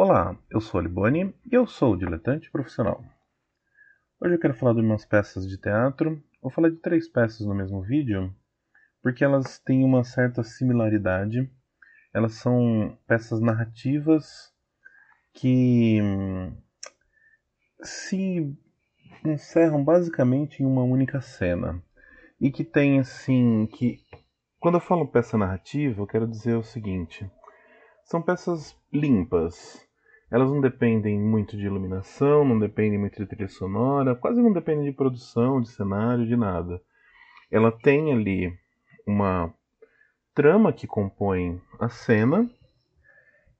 Olá, eu sou Liboni e eu sou diletante profissional. Hoje eu quero falar de umas peças de teatro. Vou falar de três peças no mesmo vídeo, porque elas têm uma certa similaridade. Elas são peças narrativas que se encerram basicamente em uma única cena. E que tem assim que quando eu falo peça narrativa, eu quero dizer o seguinte: são peças limpas. Elas não dependem muito de iluminação, não dependem muito de trilha sonora, quase não dependem de produção, de cenário, de nada. Ela tem ali uma trama que compõe a cena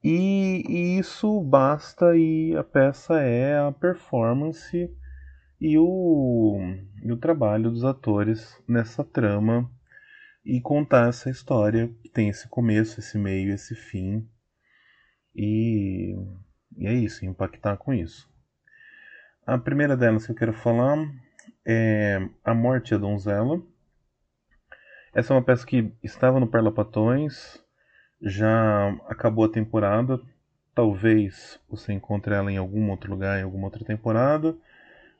e, e isso basta e a peça é a performance e o, e o trabalho dos atores nessa trama e contar essa história que tem esse começo, esse meio, esse fim e, e é isso, impactar com isso. A primeira delas que eu quero falar é A Morte a Donzela. Essa é uma peça que estava no Parlapatões, já acabou a temporada. Talvez você encontre ela em algum outro lugar, em alguma outra temporada.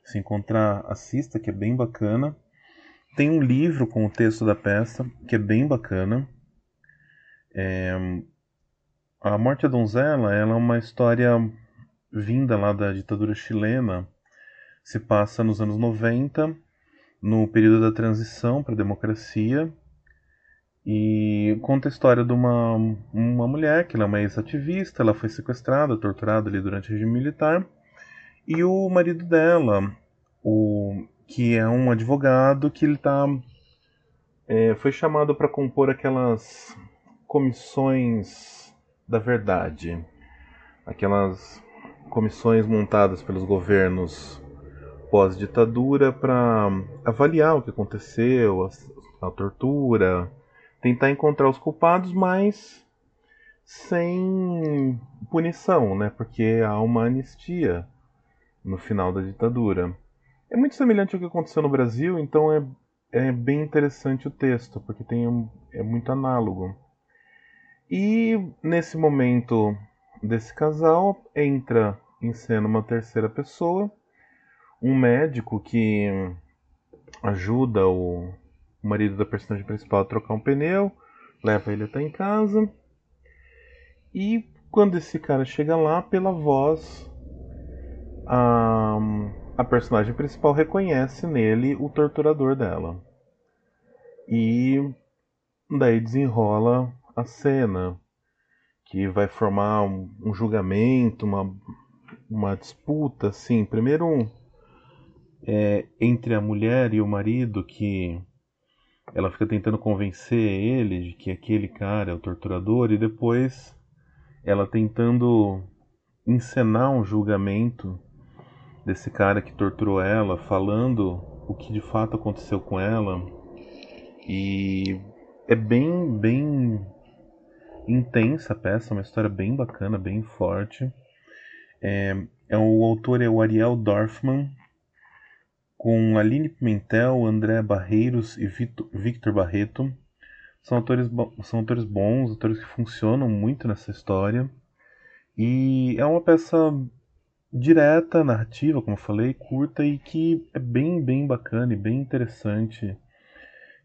Se encontrar, assista, que é bem bacana. Tem um livro com o texto da peça, que é bem bacana. É, a Morte da Donzela ela é uma história vinda lá da ditadura chilena, se passa nos anos 90, no período da transição para a democracia, e conta a história de uma, uma mulher que ela é uma ex-ativista, ela foi sequestrada, torturada ali durante o regime militar, e o marido dela, o que é um advogado que ele tá é, foi chamado para compor aquelas comissões da verdade. Aquelas comissões montadas pelos governos pós-ditadura para avaliar o que aconteceu, a, a, tortura, tentar encontrar os culpados, mas sem punição, né? Porque há uma anistia no final da ditadura. É muito semelhante ao que aconteceu no Brasil, então é, é bem interessante o texto, porque tem, é muito análogo. E nesse momento desse casal entra em cena uma terceira pessoa, um médico que ajuda o marido da personagem principal a trocar um pneu, leva ele até em casa. E quando esse cara chega lá, pela voz, a, a personagem principal reconhece nele o torturador dela. E daí desenrola a cena, que vai formar um, um julgamento, uma, uma disputa, assim, primeiro é, entre a mulher e o marido que ela fica tentando convencer ele de que aquele cara é o torturador e depois ela tentando encenar um julgamento desse cara que torturou ela, falando o que de fato aconteceu com ela. E é bem, bem intensa peça, uma história bem bacana, bem forte. É, é o autor é o Ariel Dorfman, com Aline Pimentel, André Barreiros e Victor Barreto. São autores, são autores bons, autores que funcionam muito nessa história. E é uma peça direta, narrativa, como eu falei, curta e que é bem, bem bacana e bem interessante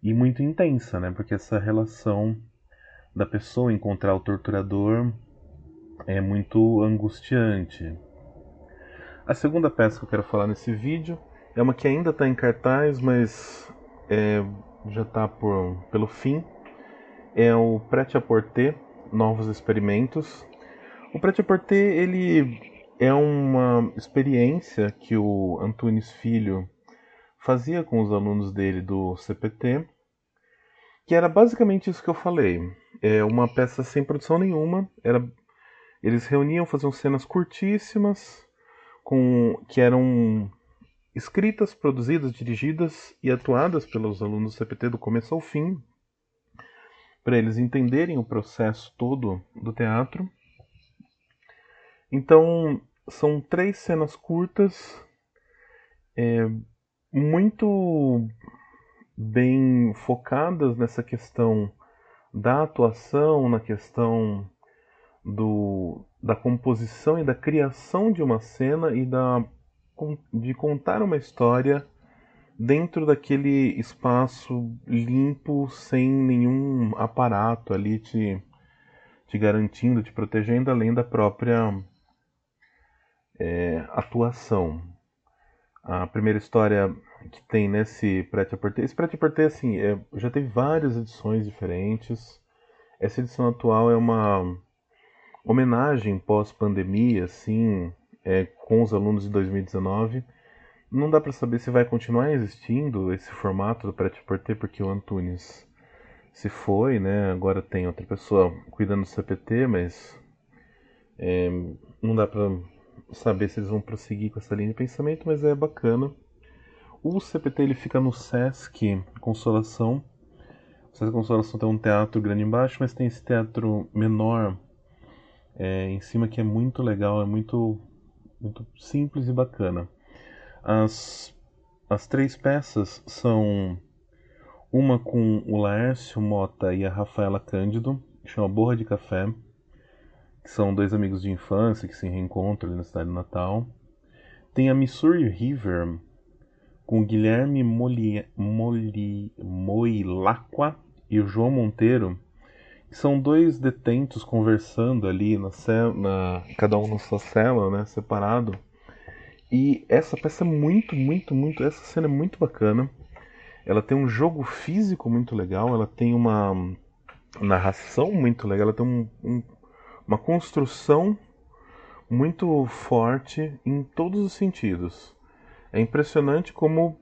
e muito intensa, né? Porque essa relação da pessoa encontrar o torturador é muito angustiante. A segunda peça que eu quero falar nesse vídeo é uma que ainda está em cartaz, mas é, já está pelo fim. É o Prêt-à-Porter, Novos Experimentos. O Prêt-à-Porter, ele é uma experiência que o Antunes Filho fazia com os alunos dele do CPT, que era basicamente isso que eu falei é uma peça sem produção nenhuma. Era, eles reuniam, faziam cenas curtíssimas, com que eram escritas, produzidas, dirigidas e atuadas pelos alunos do CPT do começo ao fim, para eles entenderem o processo todo do teatro. Então, são três cenas curtas, é, muito bem focadas nessa questão da atuação, na questão do, da composição e da criação de uma cena e da, de contar uma história dentro daquele espaço limpo, sem nenhum aparato ali te, te garantindo, te protegendo, além da própria é, atuação. A primeira história que tem nesse Prêt-à-Porter, esse Prêt-à-Porter, assim, é, já teve várias edições diferentes. Essa edição atual é uma homenagem pós-pandemia, assim, é, com os alunos de 2019. Não dá para saber se vai continuar existindo esse formato do Prêt-à-Porter, porque o Antunes se foi, né? Agora tem outra pessoa cuidando do CPT, mas é, não dá para saber se eles vão prosseguir com essa linha de pensamento, mas é bacana. O CPT ele fica no Sesc Consolação. O Sesc Consolação tem um teatro grande embaixo, mas tem esse teatro menor é, em cima que é muito legal, é muito, muito simples e bacana. As, as três peças são uma com o Laércio Mota e a Rafaela Cândido, que chama Borra de Café, que são dois amigos de infância que se reencontram ali na cidade Natal. Tem a Missouri River, com Guilherme Moilacqua e o João Monteiro, são dois detentos conversando ali na, na cada um na sua cela, né, separado. E essa peça é muito, muito, muito, essa cena é muito bacana. Ela tem um jogo físico muito legal, ela tem uma narração muito legal, ela tem um, um, uma construção muito forte em todos os sentidos. É impressionante como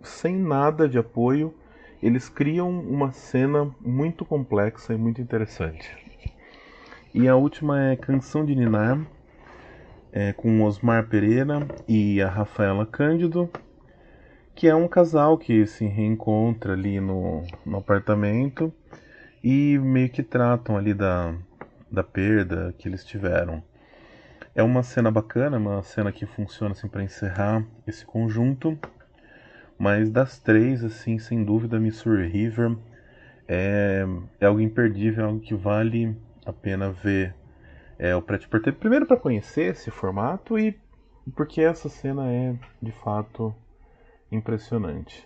sem nada de apoio eles criam uma cena muito complexa e muito interessante. E a última é Canção de Ninar, é, com Osmar Pereira e a Rafaela Cândido, que é um casal que se reencontra ali no, no apartamento e meio que tratam ali da, da perda que eles tiveram. É uma cena bacana, uma cena que funciona assim para encerrar esse conjunto. Mas das três, assim, sem dúvida, Missouri River é, é algo imperdível, é algo que vale a pena ver é, o Prete Porter. Primeiro para conhecer esse formato e porque essa cena é de fato impressionante.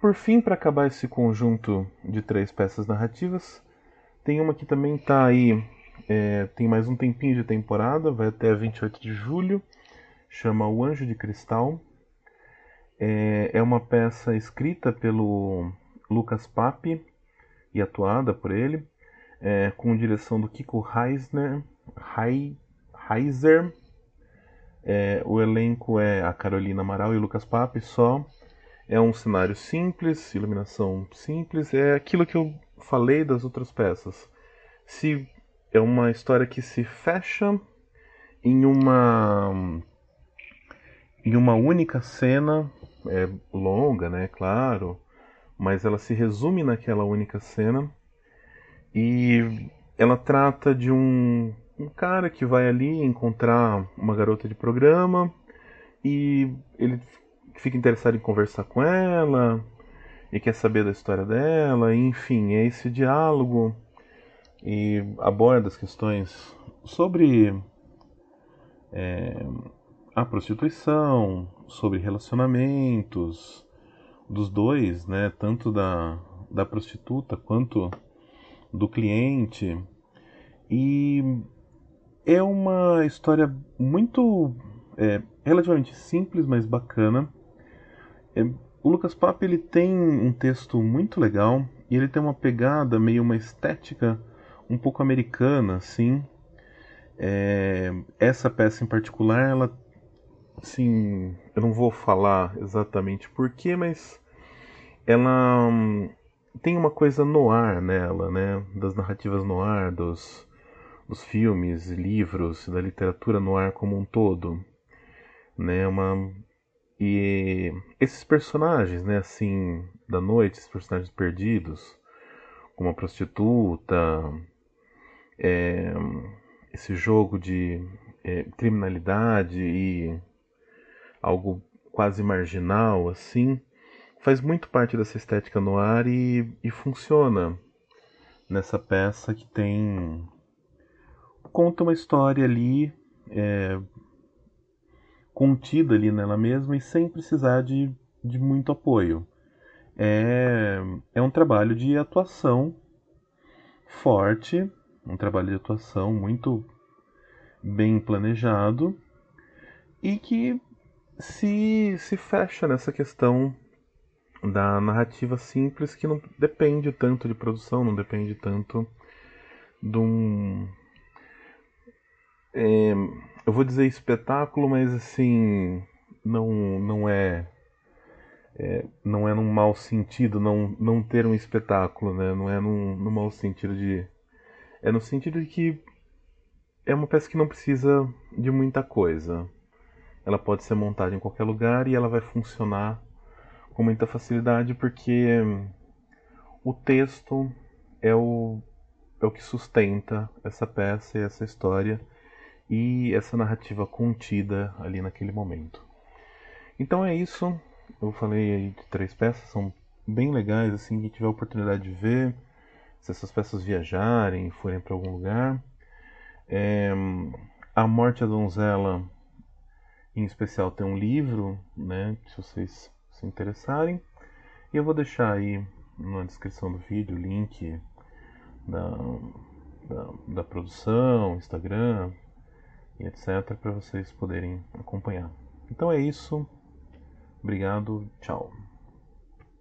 Por fim, para acabar esse conjunto de três peças narrativas, tem uma que também está aí, é, tem mais um tempinho de temporada, vai até 28 de julho, chama O Anjo de Cristal. É, é uma peça escrita pelo Lucas Pape e atuada por ele, é, com direção do Kiko Heiser. É, o elenco é a Carolina Amaral e o Lucas Pape só. É um cenário simples, iluminação simples, é aquilo que eu falei das outras peças. Se é uma história que se fecha em uma em uma única cena é longa, né? Claro, mas ela se resume naquela única cena e ela trata de um, um cara que vai ali encontrar uma garota de programa e ele fica interessado em conversar com ela e quer saber da história dela, enfim, é esse diálogo e aborda as questões sobre é, a prostituição, sobre relacionamentos dos dois, né, tanto da, da prostituta quanto do cliente. E é uma história muito é, relativamente simples, mas bacana. É, o Lucas Pape ele tem um texto muito legal e ele tem uma pegada meio uma estética um pouco americana, assim. É, essa peça em particular, ela Sim, eu não vou falar exatamente porquê, mas ela hum, tem uma coisa no ar nela, né? Das narrativas no ar, dos, dos filmes, livros, da literatura no ar como um todo, né? Uma e esses personagens, né? Assim, da noite, esses personagens perdidos, como a prostituta, é, esse jogo de é, criminalidade e algo quase marginal assim, faz muito parte dessa estética no ar e, e funciona nessa peça que tem conta uma história ali é, contida ali nela mesma e sem precisar de, de muito apoio. É, é um trabalho de atuação forte, um trabalho de atuação muito bem planejado e que se, se fecha nessa questão da narrativa simples que não depende tanto de produção, não depende tanto de um. É, eu vou dizer espetáculo, mas assim não não é, é, não é num mau sentido não não ter um espetáculo, né? Não é num, num mau sentido de é no sentido de que é uma peça que não precisa de muita coisa. Ela pode ser montada em qualquer lugar e ela vai funcionar com muita facilidade porque o texto é o é o que sustenta essa peça e essa história e essa narrativa contida ali naquele momento. Então é isso. Eu falei aí de três peças, são bem legais, assim, quem tiver oportunidade de ver, se essas peças viajarem, forem para algum lugar. É, a Morte da Donzela, em especial, tem um livro, né, se vocês se interessarem. E eu vou deixar aí na descrição do vídeo o link da, da, da produção, Instagram e etc. para vocês poderem acompanhar. Então é isso. Obrigado. Tchau.